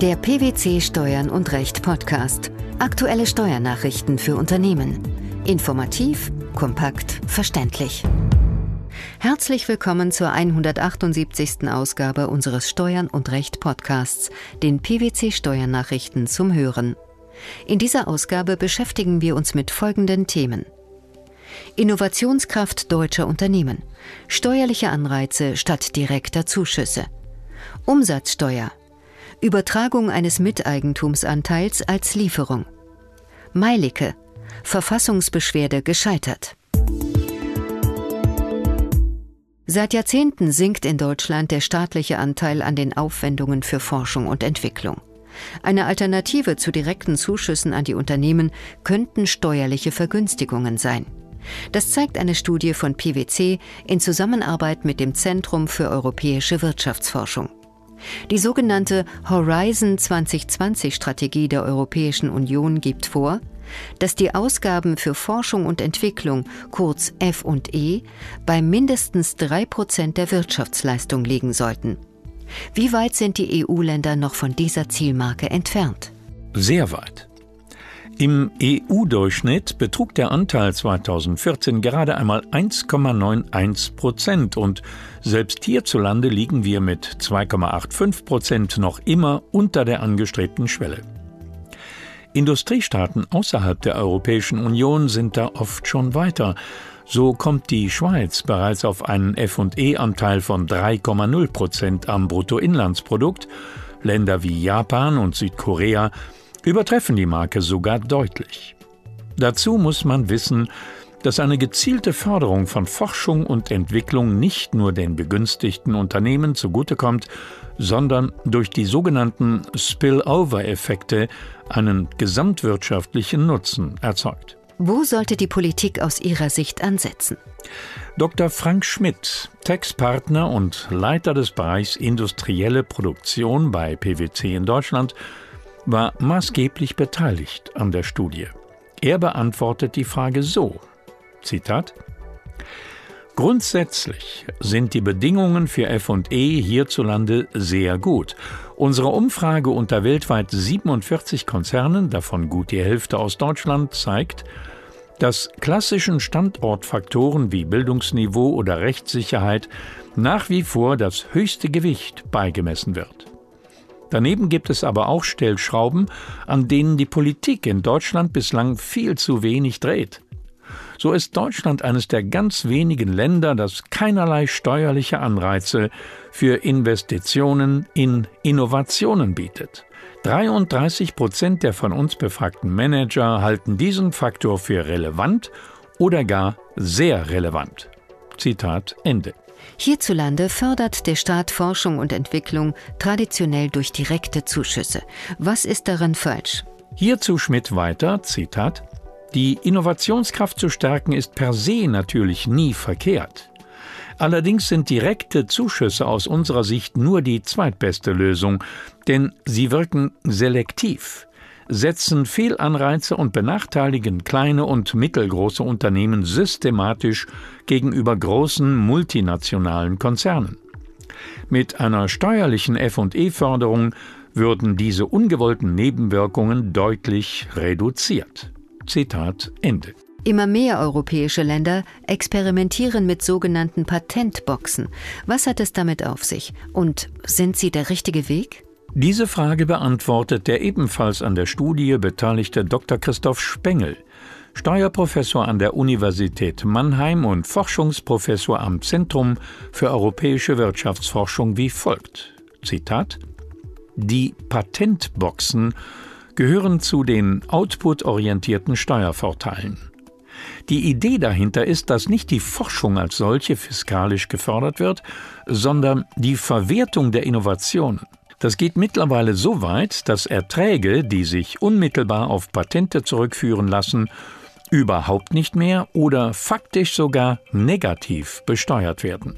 Der PwC Steuern und Recht Podcast. Aktuelle Steuernachrichten für Unternehmen. Informativ, kompakt, verständlich. Herzlich willkommen zur 178. Ausgabe unseres Steuern und Recht Podcasts, den PwC Steuernachrichten zum Hören. In dieser Ausgabe beschäftigen wir uns mit folgenden Themen. Innovationskraft deutscher Unternehmen. Steuerliche Anreize statt direkter Zuschüsse. Umsatzsteuer. Übertragung eines Miteigentumsanteils als Lieferung. Meilicke. Verfassungsbeschwerde gescheitert. Seit Jahrzehnten sinkt in Deutschland der staatliche Anteil an den Aufwendungen für Forschung und Entwicklung. Eine Alternative zu direkten Zuschüssen an die Unternehmen könnten steuerliche Vergünstigungen sein. Das zeigt eine Studie von PwC in Zusammenarbeit mit dem Zentrum für europäische Wirtschaftsforschung. Die sogenannte Horizon 2020 Strategie der Europäischen Union gibt vor, dass die Ausgaben für Forschung und Entwicklung, kurz FE, bei mindestens drei Prozent der Wirtschaftsleistung liegen sollten. Wie weit sind die EU-Länder noch von dieser Zielmarke entfernt? Sehr weit. Im EU-Durchschnitt betrug der Anteil 2014 gerade einmal 1,91 Prozent und selbst hierzulande liegen wir mit 2,85 Prozent noch immer unter der angestrebten Schwelle. Industriestaaten außerhalb der Europäischen Union sind da oft schon weiter. So kommt die Schweiz bereits auf einen FE-Anteil von 3,0 Prozent am Bruttoinlandsprodukt. Länder wie Japan und Südkorea übertreffen die Marke sogar deutlich. Dazu muss man wissen, dass eine gezielte Förderung von Forschung und Entwicklung nicht nur den begünstigten Unternehmen zugutekommt, sondern durch die sogenannten Spillover-Effekte einen gesamtwirtschaftlichen Nutzen erzeugt. Wo sollte die Politik aus Ihrer Sicht ansetzen? Dr. Frank Schmidt, Textpartner und Leiter des Bereichs Industrielle Produktion bei PwC in Deutschland, war maßgeblich beteiligt an der Studie. Er beantwortet die Frage so: Zitat Grundsätzlich sind die Bedingungen für FE hierzulande sehr gut. Unsere Umfrage unter weltweit 47 Konzernen, davon gut die Hälfte aus Deutschland, zeigt, dass klassischen Standortfaktoren wie Bildungsniveau oder Rechtssicherheit nach wie vor das höchste Gewicht beigemessen wird. Daneben gibt es aber auch Stellschrauben, an denen die Politik in Deutschland bislang viel zu wenig dreht. So ist Deutschland eines der ganz wenigen Länder, das keinerlei steuerliche Anreize für Investitionen in Innovationen bietet. 33 Prozent der von uns befragten Manager halten diesen Faktor für relevant oder gar sehr relevant. Zitat Ende. Hierzulande fördert der Staat Forschung und Entwicklung traditionell durch direkte Zuschüsse. Was ist daran falsch? Hierzu Schmidt weiter, Zitat, die Innovationskraft zu stärken ist per se natürlich nie verkehrt. Allerdings sind direkte Zuschüsse aus unserer Sicht nur die zweitbeste Lösung, denn sie wirken selektiv setzen Fehlanreize und benachteiligen kleine und mittelgroße Unternehmen systematisch gegenüber großen multinationalen Konzernen. Mit einer steuerlichen FE-Förderung würden diese ungewollten Nebenwirkungen deutlich reduziert. Zitat Ende. Immer mehr europäische Länder experimentieren mit sogenannten Patentboxen. Was hat es damit auf sich? Und sind sie der richtige Weg? Diese Frage beantwortet der ebenfalls an der Studie beteiligte Dr. Christoph Spengel, Steuerprofessor an der Universität Mannheim und Forschungsprofessor am Zentrum für europäische Wirtschaftsforschung wie folgt. Zitat Die Patentboxen gehören zu den output-orientierten Steuervorteilen. Die Idee dahinter ist, dass nicht die Forschung als solche fiskalisch gefördert wird, sondern die Verwertung der Innovationen. Das geht mittlerweile so weit, dass Erträge, die sich unmittelbar auf Patente zurückführen lassen, überhaupt nicht mehr oder faktisch sogar negativ besteuert werden.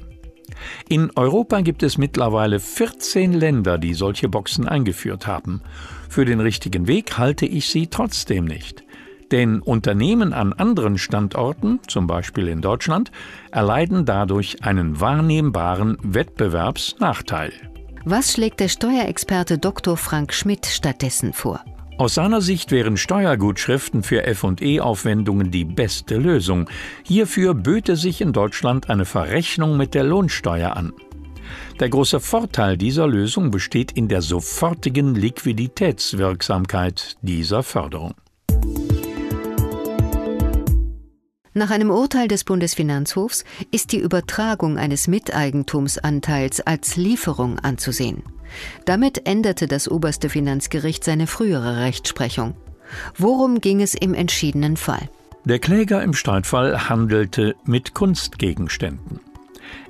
In Europa gibt es mittlerweile 14 Länder, die solche Boxen eingeführt haben. Für den richtigen Weg halte ich sie trotzdem nicht. Denn Unternehmen an anderen Standorten, zum Beispiel in Deutschland, erleiden dadurch einen wahrnehmbaren Wettbewerbsnachteil. Was schlägt der Steuerexperte Dr. Frank Schmidt stattdessen vor? Aus seiner Sicht wären Steuergutschriften für FE-Aufwendungen die beste Lösung. Hierfür böte sich in Deutschland eine Verrechnung mit der Lohnsteuer an. Der große Vorteil dieser Lösung besteht in der sofortigen Liquiditätswirksamkeit dieser Förderung. Nach einem Urteil des Bundesfinanzhofs ist die Übertragung eines Miteigentumsanteils als Lieferung anzusehen. Damit änderte das oberste Finanzgericht seine frühere Rechtsprechung. Worum ging es im entschiedenen Fall? Der Kläger im Streitfall handelte mit Kunstgegenständen.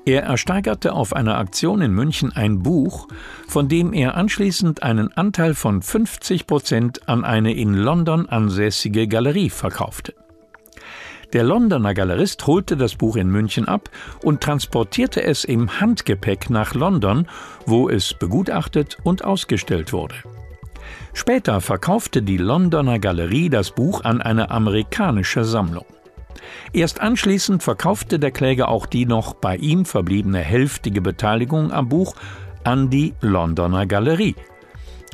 Er ersteigerte auf einer Aktion in München ein Buch, von dem er anschließend einen Anteil von 50 Prozent an eine in London ansässige Galerie verkaufte. Der Londoner Galerist holte das Buch in München ab und transportierte es im Handgepäck nach London, wo es begutachtet und ausgestellt wurde. Später verkaufte die Londoner Galerie das Buch an eine amerikanische Sammlung. Erst anschließend verkaufte der Kläger auch die noch bei ihm verbliebene hälftige Beteiligung am Buch an die Londoner Galerie.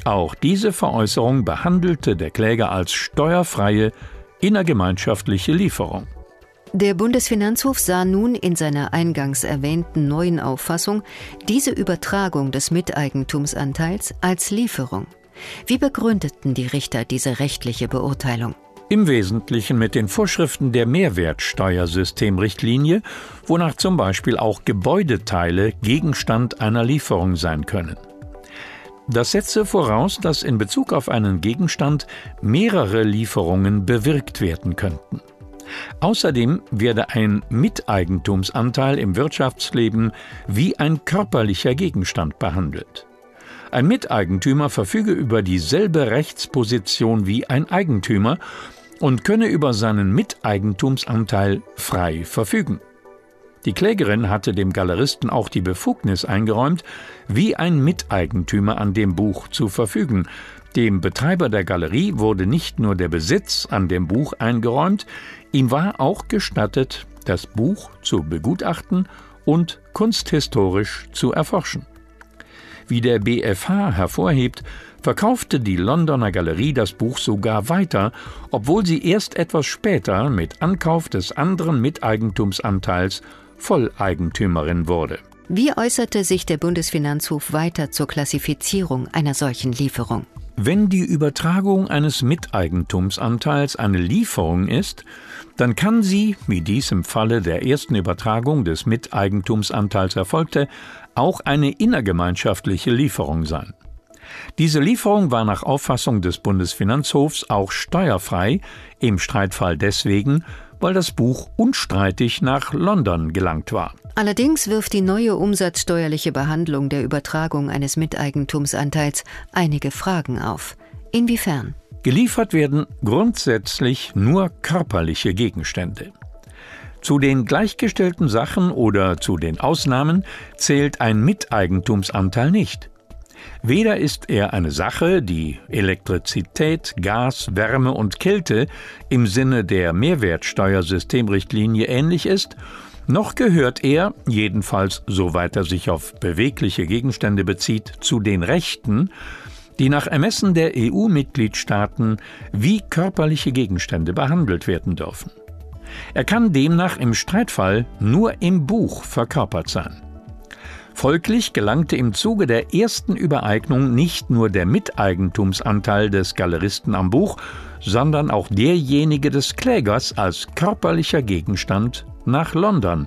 Auch diese Veräußerung behandelte der Kläger als steuerfreie innergemeinschaftliche Lieferung. Der Bundesfinanzhof sah nun in seiner eingangs erwähnten neuen Auffassung diese Übertragung des Miteigentumsanteils als Lieferung. Wie begründeten die Richter diese rechtliche Beurteilung? Im Wesentlichen mit den Vorschriften der Mehrwertsteuersystemrichtlinie, wonach zum Beispiel auch Gebäudeteile Gegenstand einer Lieferung sein können. Das setze voraus, dass in Bezug auf einen Gegenstand mehrere Lieferungen bewirkt werden könnten. Außerdem werde ein Miteigentumsanteil im Wirtschaftsleben wie ein körperlicher Gegenstand behandelt. Ein Miteigentümer verfüge über dieselbe Rechtsposition wie ein Eigentümer und könne über seinen Miteigentumsanteil frei verfügen. Die Klägerin hatte dem Galeristen auch die Befugnis eingeräumt, wie ein Miteigentümer an dem Buch zu verfügen. Dem Betreiber der Galerie wurde nicht nur der Besitz an dem Buch eingeräumt, ihm war auch gestattet, das Buch zu begutachten und kunsthistorisch zu erforschen. Wie der BFH hervorhebt, verkaufte die Londoner Galerie das Buch sogar weiter, obwohl sie erst etwas später mit Ankauf des anderen Miteigentumsanteils Volleigentümerin wurde. Wie äußerte sich der Bundesfinanzhof weiter zur Klassifizierung einer solchen Lieferung? Wenn die Übertragung eines Miteigentumsanteils eine Lieferung ist, dann kann sie, wie dies im Falle der ersten Übertragung des Miteigentumsanteils erfolgte, auch eine innergemeinschaftliche Lieferung sein. Diese Lieferung war nach Auffassung des Bundesfinanzhofs auch steuerfrei, im Streitfall deswegen, weil das Buch unstreitig nach London gelangt war. Allerdings wirft die neue umsatzsteuerliche Behandlung der Übertragung eines Miteigentumsanteils einige Fragen auf. Inwiefern? Geliefert werden grundsätzlich nur körperliche Gegenstände. Zu den gleichgestellten Sachen oder zu den Ausnahmen zählt ein Miteigentumsanteil nicht. Weder ist er eine Sache, die Elektrizität, Gas, Wärme und Kälte im Sinne der Mehrwertsteuersystemrichtlinie ähnlich ist, noch gehört er, jedenfalls soweit er sich auf bewegliche Gegenstände bezieht, zu den Rechten, die nach Ermessen der EU-Mitgliedstaaten wie körperliche Gegenstände behandelt werden dürfen. Er kann demnach im Streitfall nur im Buch verkörpert sein. Folglich gelangte im Zuge der ersten Übereignung nicht nur der Miteigentumsanteil des Galeristen am Buch, sondern auch derjenige des Klägers als körperlicher Gegenstand nach London.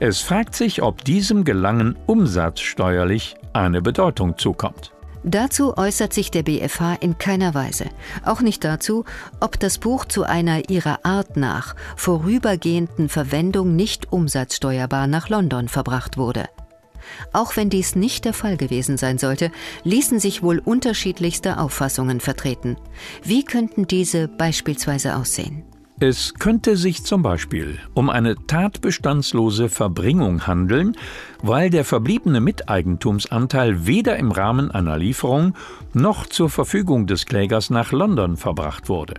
Es fragt sich, ob diesem Gelangen umsatzsteuerlich eine Bedeutung zukommt. Dazu äußert sich der BFH in keiner Weise. Auch nicht dazu, ob das Buch zu einer ihrer Art nach vorübergehenden Verwendung nicht umsatzsteuerbar nach London verbracht wurde. Auch wenn dies nicht der Fall gewesen sein sollte, ließen sich wohl unterschiedlichste Auffassungen vertreten. Wie könnten diese beispielsweise aussehen? Es könnte sich zum Beispiel um eine tatbestandslose Verbringung handeln, weil der verbliebene Miteigentumsanteil weder im Rahmen einer Lieferung noch zur Verfügung des Klägers nach London verbracht wurde.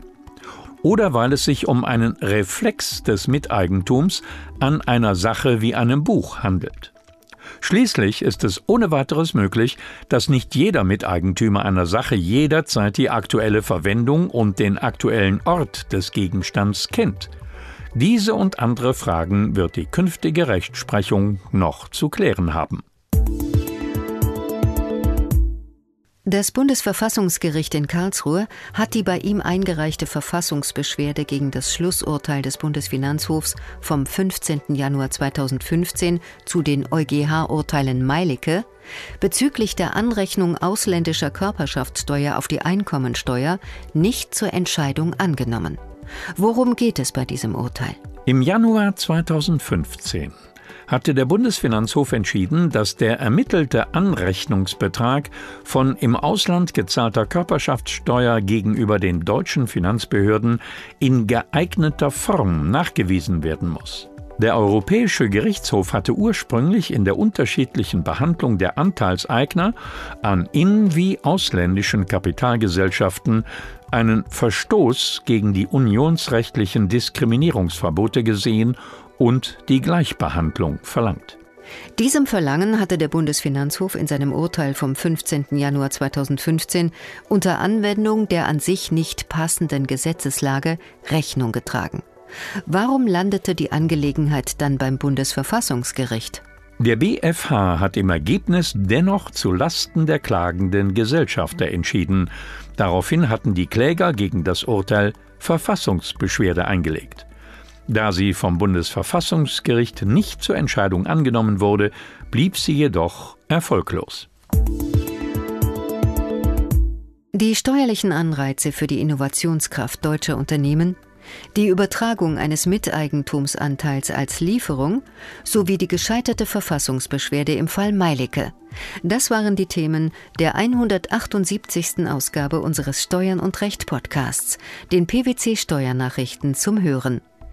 Oder weil es sich um einen Reflex des Miteigentums an einer Sache wie einem Buch handelt. Schließlich ist es ohne weiteres möglich, dass nicht jeder Miteigentümer einer Sache jederzeit die aktuelle Verwendung und den aktuellen Ort des Gegenstands kennt. Diese und andere Fragen wird die künftige Rechtsprechung noch zu klären haben. Das Bundesverfassungsgericht in Karlsruhe hat die bei ihm eingereichte Verfassungsbeschwerde gegen das Schlussurteil des Bundesfinanzhofs vom 15. Januar 2015 zu den EuGH-Urteilen Meilicke bezüglich der Anrechnung ausländischer Körperschaftssteuer auf die Einkommensteuer nicht zur Entscheidung angenommen. Worum geht es bei diesem Urteil? Im Januar 2015 hatte der Bundesfinanzhof entschieden, dass der ermittelte Anrechnungsbetrag von im Ausland gezahlter Körperschaftssteuer gegenüber den deutschen Finanzbehörden in geeigneter Form nachgewiesen werden muss. Der Europäische Gerichtshof hatte ursprünglich in der unterschiedlichen Behandlung der Anteilseigner an in- wie ausländischen Kapitalgesellschaften einen Verstoß gegen die unionsrechtlichen Diskriminierungsverbote gesehen und die Gleichbehandlung verlangt. Diesem Verlangen hatte der Bundesfinanzhof in seinem Urteil vom 15. Januar 2015 unter Anwendung der an sich nicht passenden Gesetzeslage Rechnung getragen. Warum landete die Angelegenheit dann beim Bundesverfassungsgericht? Der BfH hat im Ergebnis dennoch zu Lasten der klagenden Gesellschafter entschieden. Daraufhin hatten die Kläger gegen das Urteil Verfassungsbeschwerde eingelegt. Da sie vom Bundesverfassungsgericht nicht zur Entscheidung angenommen wurde, blieb sie jedoch erfolglos. Die steuerlichen Anreize für die Innovationskraft deutscher Unternehmen, die Übertragung eines Miteigentumsanteils als Lieferung sowie die gescheiterte Verfassungsbeschwerde im Fall Meilicke. Das waren die Themen der 178. Ausgabe unseres Steuern und Recht Podcasts, den PwC Steuernachrichten zum Hören.